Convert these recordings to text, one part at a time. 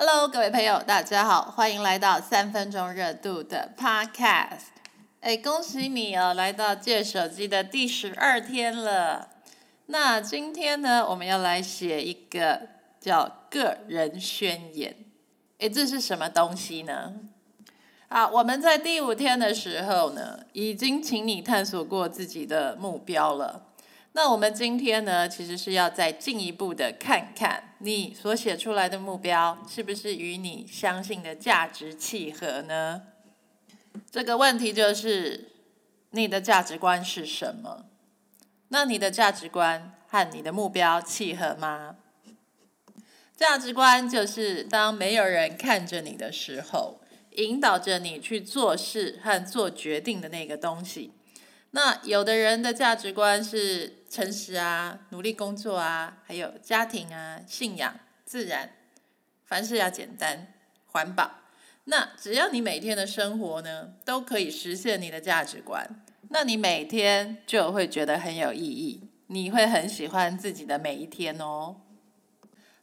Hello，各位朋友，大家好，欢迎来到三分钟热度的 Podcast。哎，恭喜你哦，来到借手机的第十二天了。那今天呢，我们要来写一个叫个人宣言。哎，这是什么东西呢？啊，我们在第五天的时候呢，已经请你探索过自己的目标了。那我们今天呢，其实是要再进一步的看看你所写出来的目标是不是与你相信的价值契合呢？这个问题就是你的价值观是什么？那你的价值观和你的目标契合吗？价值观就是当没有人看着你的时候，引导着你去做事和做决定的那个东西。那有的人的价值观是诚实啊，努力工作啊，还有家庭啊，信仰、自然，凡事要简单、环保。那只要你每天的生活呢，都可以实现你的价值观，那你每天就会觉得很有意义，你会很喜欢自己的每一天哦。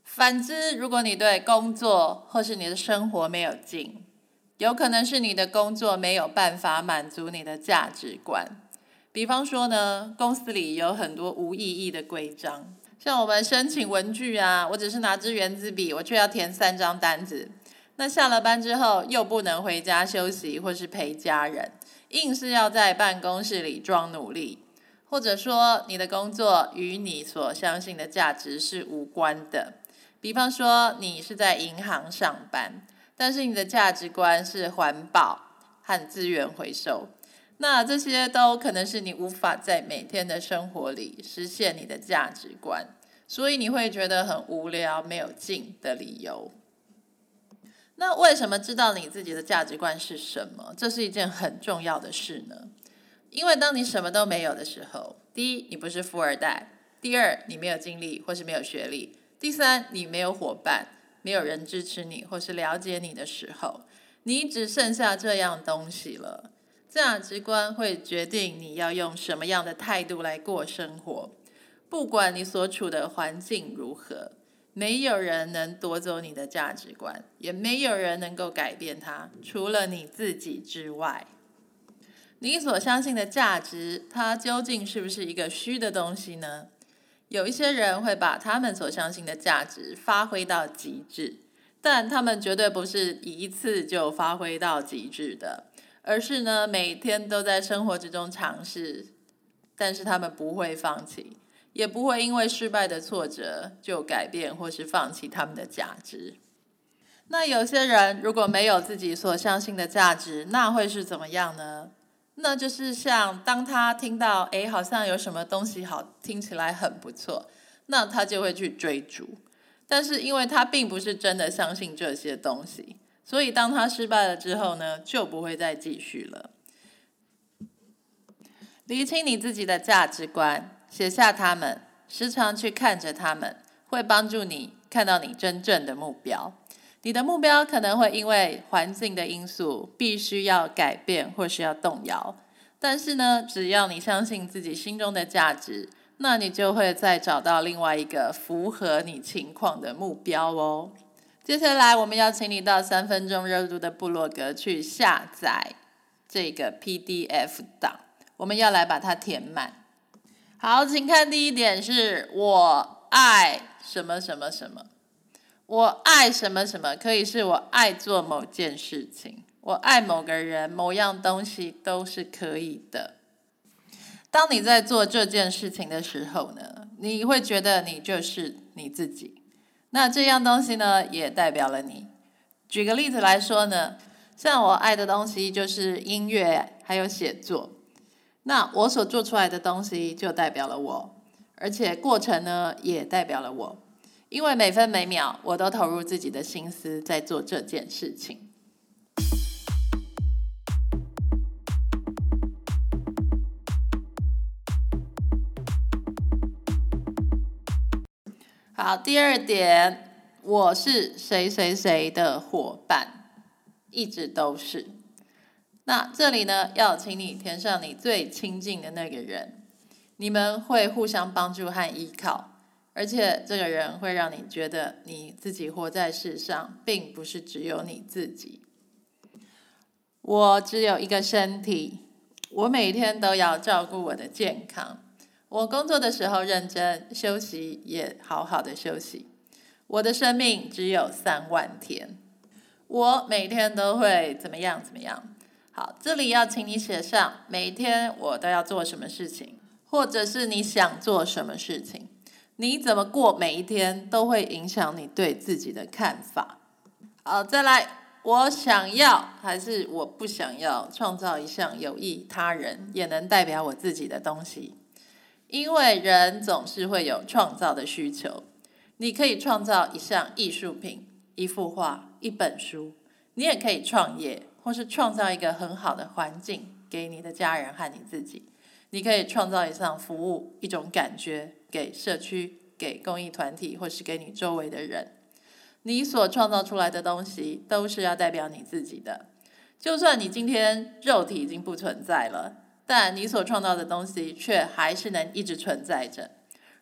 反之，如果你对工作或是你的生活没有劲，有可能是你的工作没有办法满足你的价值观。比方说呢，公司里有很多无意义的规章，像我们申请文具啊，我只是拿支圆珠笔，我却要填三张单子。那下了班之后又不能回家休息或是陪家人，硬是要在办公室里装努力，或者说你的工作与你所相信的价值是无关的。比方说你是在银行上班，但是你的价值观是环保和资源回收。那这些都可能是你无法在每天的生活里实现你的价值观，所以你会觉得很无聊、没有劲的理由。那为什么知道你自己的价值观是什么？这是一件很重要的事呢？因为当你什么都没有的时候，第一，你不是富二代；第二，你没有经历或是没有学历；第三，你没有伙伴，没有人支持你或是了解你的时候，你只剩下这样东西了。价值观会决定你要用什么样的态度来过生活。不管你所处的环境如何，没有人能夺走你的价值观，也没有人能够改变它，除了你自己之外。你所相信的价值，它究竟是不是一个虚的东西呢？有一些人会把他们所相信的价值发挥到极致，但他们绝对不是一次就发挥到极致的。而是呢，每天都在生活之中尝试，但是他们不会放弃，也不会因为失败的挫折就改变或是放弃他们的价值。那有些人如果没有自己所相信的价值，那会是怎么样呢？那就是像当他听到哎，好像有什么东西好听起来很不错，那他就会去追逐，但是因为他并不是真的相信这些东西。所以，当他失败了之后呢，就不会再继续了。理清你自己的价值观，写下他们，时常去看着他们，会帮助你看到你真正的目标。你的目标可能会因为环境的因素必须要改变或是要动摇，但是呢，只要你相信自己心中的价值，那你就会再找到另外一个符合你情况的目标哦。接下来，我们要请你到三分钟热度的部落格去下载这个 PDF 档，我们要来把它填满。好，请看第一点是我爱什么什么什么，我爱什么什么，可以是我爱做某件事情，我爱某个人、某样东西都是可以的。当你在做这件事情的时候呢，你会觉得你就是你自己。那这样东西呢，也代表了你。举个例子来说呢，像我爱的东西就是音乐，还有写作。那我所做出来的东西就代表了我，而且过程呢也代表了我，因为每分每秒我都投入自己的心思在做这件事情。好，第二点，我是谁谁谁的伙伴，一直都是。那这里呢，要请你填上你最亲近的那个人，你们会互相帮助和依靠，而且这个人会让你觉得你自己活在世上，并不是只有你自己。我只有一个身体，我每天都要照顾我的健康。我工作的时候认真，休息也好好的休息。我的生命只有三万天，我每天都会怎么样怎么样？好，这里要请你写上每天我都要做什么事情，或者是你想做什么事情。你怎么过每一天都会影响你对自己的看法。好，再来，我想要还是我不想要创造一项有益他人也能代表我自己的东西？因为人总是会有创造的需求。你可以创造一项艺术品、一幅画、一本书，你也可以创业，或是创造一个很好的环境给你的家人和你自己。你可以创造一项服务，一种感觉。给社区、给公益团体，或是给你周围的人，你所创造出来的东西都是要代表你自己的。就算你今天肉体已经不存在了，但你所创造的东西却还是能一直存在着。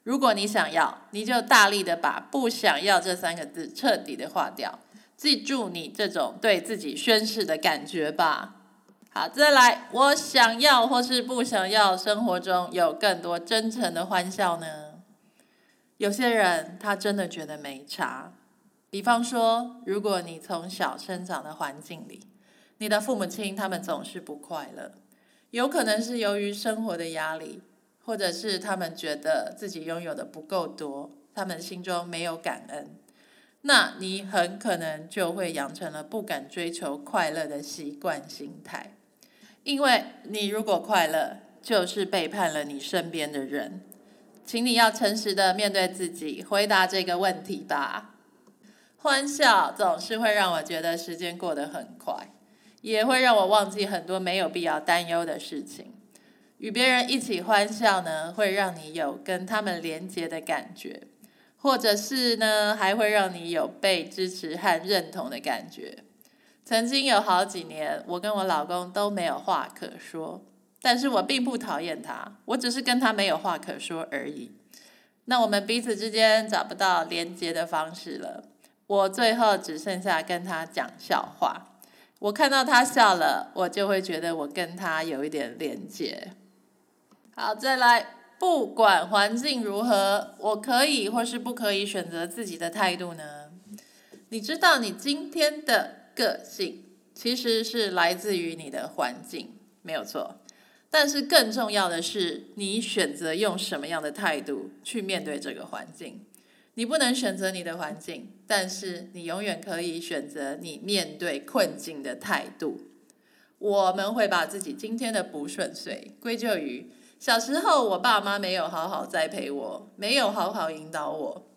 如果你想要，你就大力的把“不想要”这三个字彻底的划掉。记住你这种对自己宣誓的感觉吧。好，再来，我想要或是不想要，生活中有更多真诚的欢笑呢？有些人他真的觉得没差。比方说，如果你从小生长的环境里，你的父母亲他们总是不快乐，有可能是由于生活的压力，或者是他们觉得自己拥有的不够多，他们心中没有感恩，那你很可能就会养成了不敢追求快乐的习惯心态。因为你如果快乐，就是背叛了你身边的人，请你要诚实的面对自己，回答这个问题吧。欢笑总是会让我觉得时间过得很快，也会让我忘记很多没有必要担忧的事情。与别人一起欢笑呢，会让你有跟他们连结的感觉，或者是呢，还会让你有被支持和认同的感觉。曾经有好几年，我跟我老公都没有话可说，但是我并不讨厌他，我只是跟他没有话可说而已。那我们彼此之间找不到连接的方式了，我最后只剩下跟他讲笑话。我看到他笑了，我就会觉得我跟他有一点连接。好，再来，不管环境如何，我可以或是不可以选择自己的态度呢？你知道你今天的。个性其实是来自于你的环境，没有错。但是更重要的是，你选择用什么样的态度去面对这个环境。你不能选择你的环境，但是你永远可以选择你面对困境的态度。我们会把自己今天的不顺遂归咎于小时候我爸妈没有好好栽培我，没有好好引导我。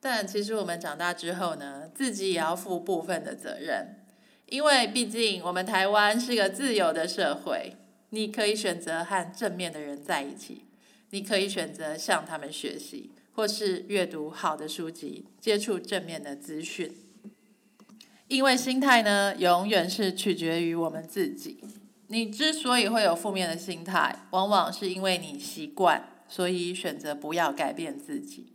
但其实我们长大之后呢，自己也要负部分的责任。因为毕竟我们台湾是个自由的社会，你可以选择和正面的人在一起，你可以选择向他们学习，或是阅读好的书籍，接触正面的资讯。因为心态呢，永远是取决于我们自己。你之所以会有负面的心态，往往是因为你习惯，所以选择不要改变自己。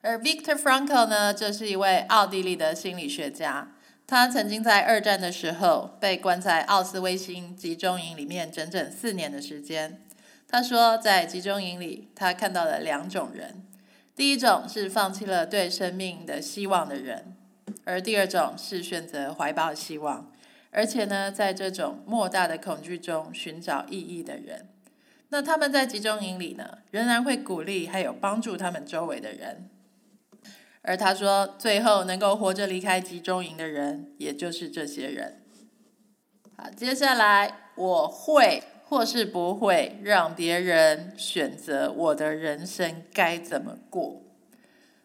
而 Victor Frankl 呢，这是一位奥地利的心理学家。他曾经在二战的时候被关在奥斯威辛集中营里面整整四年的时间。他说，在集中营里，他看到了两种人：第一种是放弃了对生命的希望的人，而第二种是选择怀抱希望，而且呢，在这种莫大的恐惧中寻找意义的人。那他们在集中营里呢，仍然会鼓励还有帮助他们周围的人。而他说，最后能够活着离开集中营的人，也就是这些人。好，接下来我会或是不会让别人选择我的人生该怎么过。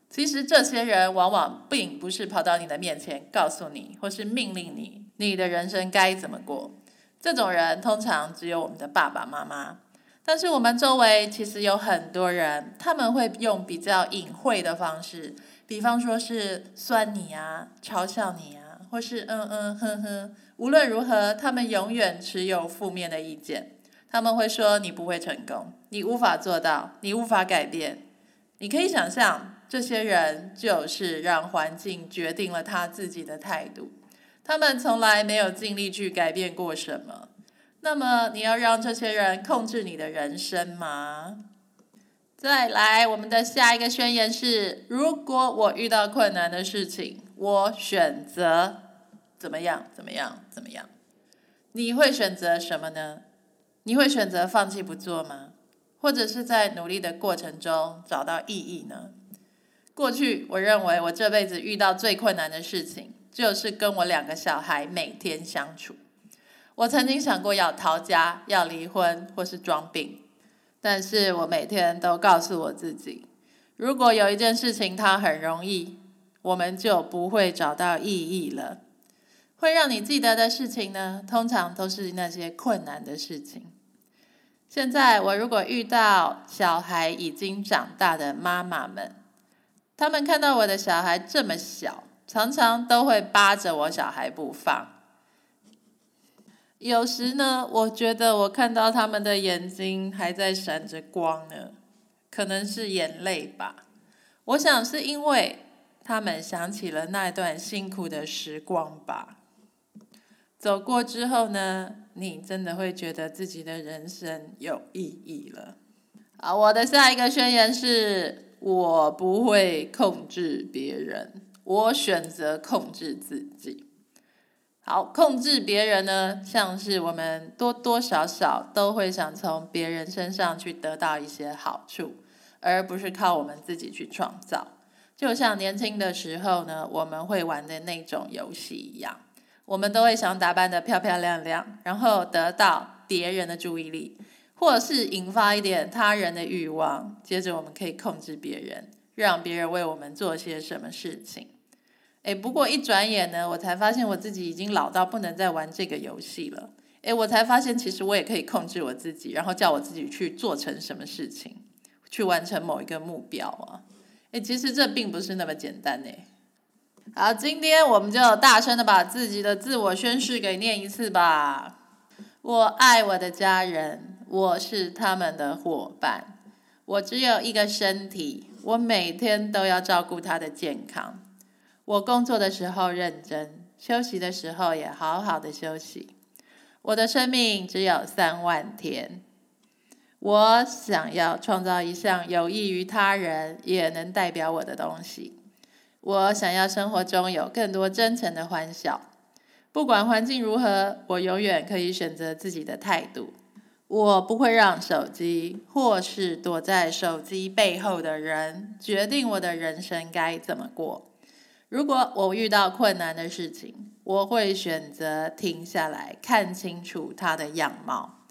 其实这些人往往并不是跑到你的面前告诉你，或是命令你，你的人生该怎么过。这种人通常只有我们的爸爸妈妈。但是我们周围其实有很多人，他们会用比较隐晦的方式。比方说是酸你啊，嘲笑你啊，或是嗯嗯哼哼，无论如何，他们永远持有负面的意见。他们会说你不会成功，你无法做到，你无法改变，你可以想象，这些人就是让环境决定了他自己的态度，他们从来没有尽力去改变过什么。那么，你要让这些人控制你的人生吗？再来，我们的下一个宣言是：如果我遇到困难的事情，我选择怎么样？怎么样？怎么样？你会选择什么呢？你会选择放弃不做吗？或者是在努力的过程中找到意义呢？过去，我认为我这辈子遇到最困难的事情，就是跟我两个小孩每天相处。我曾经想过要逃家、要离婚或是装病，但是我每天都告诉我自己，如果有一件事情它很容易，我们就不会找到意义了。会让你记得的事情呢，通常都是那些困难的事情。现在我如果遇到小孩已经长大的妈妈们，他们看到我的小孩这么小，常常都会扒着我小孩不放。有时呢，我觉得我看到他们的眼睛还在闪着光呢，可能是眼泪吧。我想是因为他们想起了那段辛苦的时光吧。走过之后呢，你真的会觉得自己的人生有意义了。啊，我的下一个宣言是：我不会控制别人，我选择控制自己。好，控制别人呢，像是我们多多少少都会想从别人身上去得到一些好处，而不是靠我们自己去创造。就像年轻的时候呢，我们会玩的那种游戏一样，我们都会想打扮的漂漂亮亮，然后得到别人的注意力，或是引发一点他人的欲望，接着我们可以控制别人，让别人为我们做些什么事情。哎，不过一转眼呢，我才发现我自己已经老到不能再玩这个游戏了。哎，我才发现其实我也可以控制我自己，然后叫我自己去做成什么事情，去完成某一个目标啊。哎，其实这并不是那么简单呢。好，今天我们就大声的把自己的自我宣誓给念一次吧。我爱我的家人，我是他们的伙伴。我只有一个身体，我每天都要照顾他的健康。我工作的时候认真，休息的时候也好好的休息。我的生命只有三万天，我想要创造一项有益于他人，也能代表我的东西。我想要生活中有更多真诚的欢笑，不管环境如何，我永远可以选择自己的态度。我不会让手机或是躲在手机背后的人决定我的人生该怎么过。如果我遇到困难的事情，我会选择停下来看清楚它的样貌。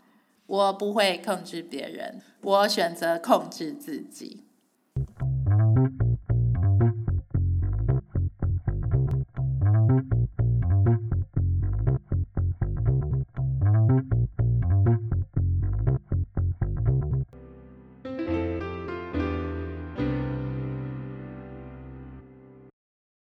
我不会控制别人，我选择控制自己。